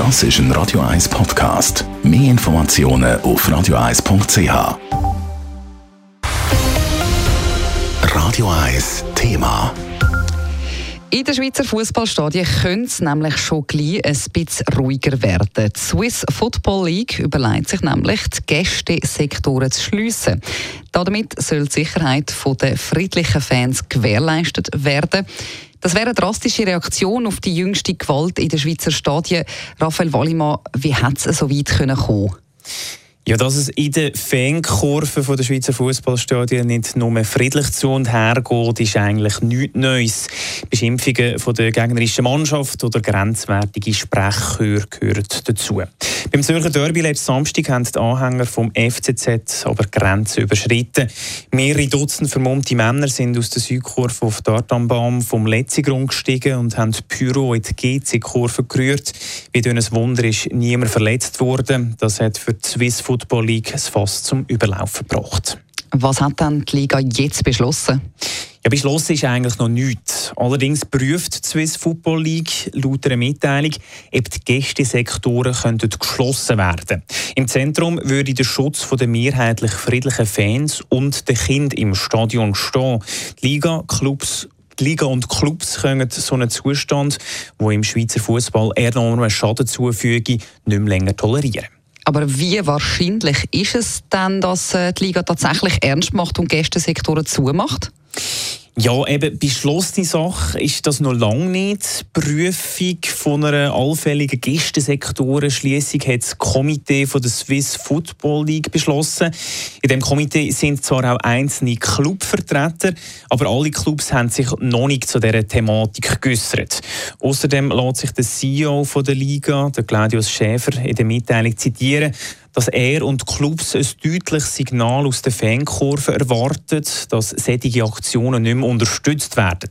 Das ist ein Radio 1 Podcast. Mehr Informationen auf radio1.ch. Radio 1 Thema. In den Schweizer Fußballstadien könnte es nämlich schon gleich ein bisschen ruhiger werden. Die Swiss Football League überlegt sich nämlich, die Gästesektoren zu schliessen. Damit soll die Sicherheit der friedlichen Fans gewährleistet werden. Das wäre eine drastische Reaktion auf die jüngste Gewalt in den Schweizer Stadien. Raphael Wallimann, wie hat es so weit kommen können? Ja, dass es in den Fankurven der Schweizer Fußballstadien nicht nur friedlich zu und her geht, ist eigentlich nichts Neues. Beschimpfungen von der gegnerischen Mannschaft oder grenzwertige Sprechchöre gehören dazu. Beim Zürcher Derby letzten Samstag haben die Anhänger vom FCZ aber Grenzen überschritten. Mehrere Dutzend vermummte Männer sind aus der Südkurve auf die Artambahn vom Letzigrund gestiegen und haben Pyro in die GC-Kurve gerührt. Wie durch ein Wunder ist niemand verletzt worden. Das hat für die Swiss Football League es fast zum Überlaufen gebracht. Was hat dann die Liga jetzt beschlossen? Ja, beschlossen ist eigentlich noch nichts. Allerdings prüft die Swiss Football League laut einer Mitteilung, ob die Gästesektoren könnten geschlossen werden Im Zentrum würde der Schutz der mehrheitlich friedlichen Fans und der Kind im Stadion stehen. Die Liga, Clubs die Liga und Clubs können so einen Zustand, wo im Schweizer Fußball enormen Schaden zufüge, nicht mehr länger tolerieren. Aber wie wahrscheinlich ist es denn, dass äh, die Liga tatsächlich ernst macht und Gästesektoren zumacht? Ja, eben beschlossene Sache ist das noch lange nicht. Die Prüfung von einer allfälligen Gästesektorenschließung hat das Komitee von der Swiss Football League beschlossen. In dem Komitee sind zwar auch einzelne Clubvertreter, aber alle Clubs haben sich noch nicht zu dieser Thematik geäußert. Außerdem lässt sich der CEO der Liga, der Claudius Schäfer, in der Mitteilung zitieren, dass er und Clubs ein deutliches Signal aus der Fankurve erwartet, dass solche Aktionen nicht mehr unterstützt werden.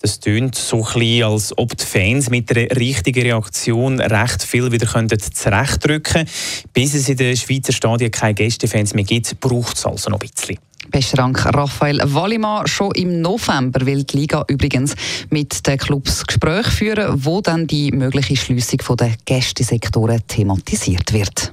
Das tönt so ein als ob die Fans mit der richtigen Reaktion recht viel wieder zurechtdrücken könnten. Bis es in den Schweizer Stadien keine Gästefans mehr gibt, braucht es also noch ein bisschen. Besten Dank, Raphael Wallimann. Schon im November will die Liga übrigens mit den Clubs Gespräche führen, wo dann die mögliche Schliessung der Gästesektoren thematisiert wird.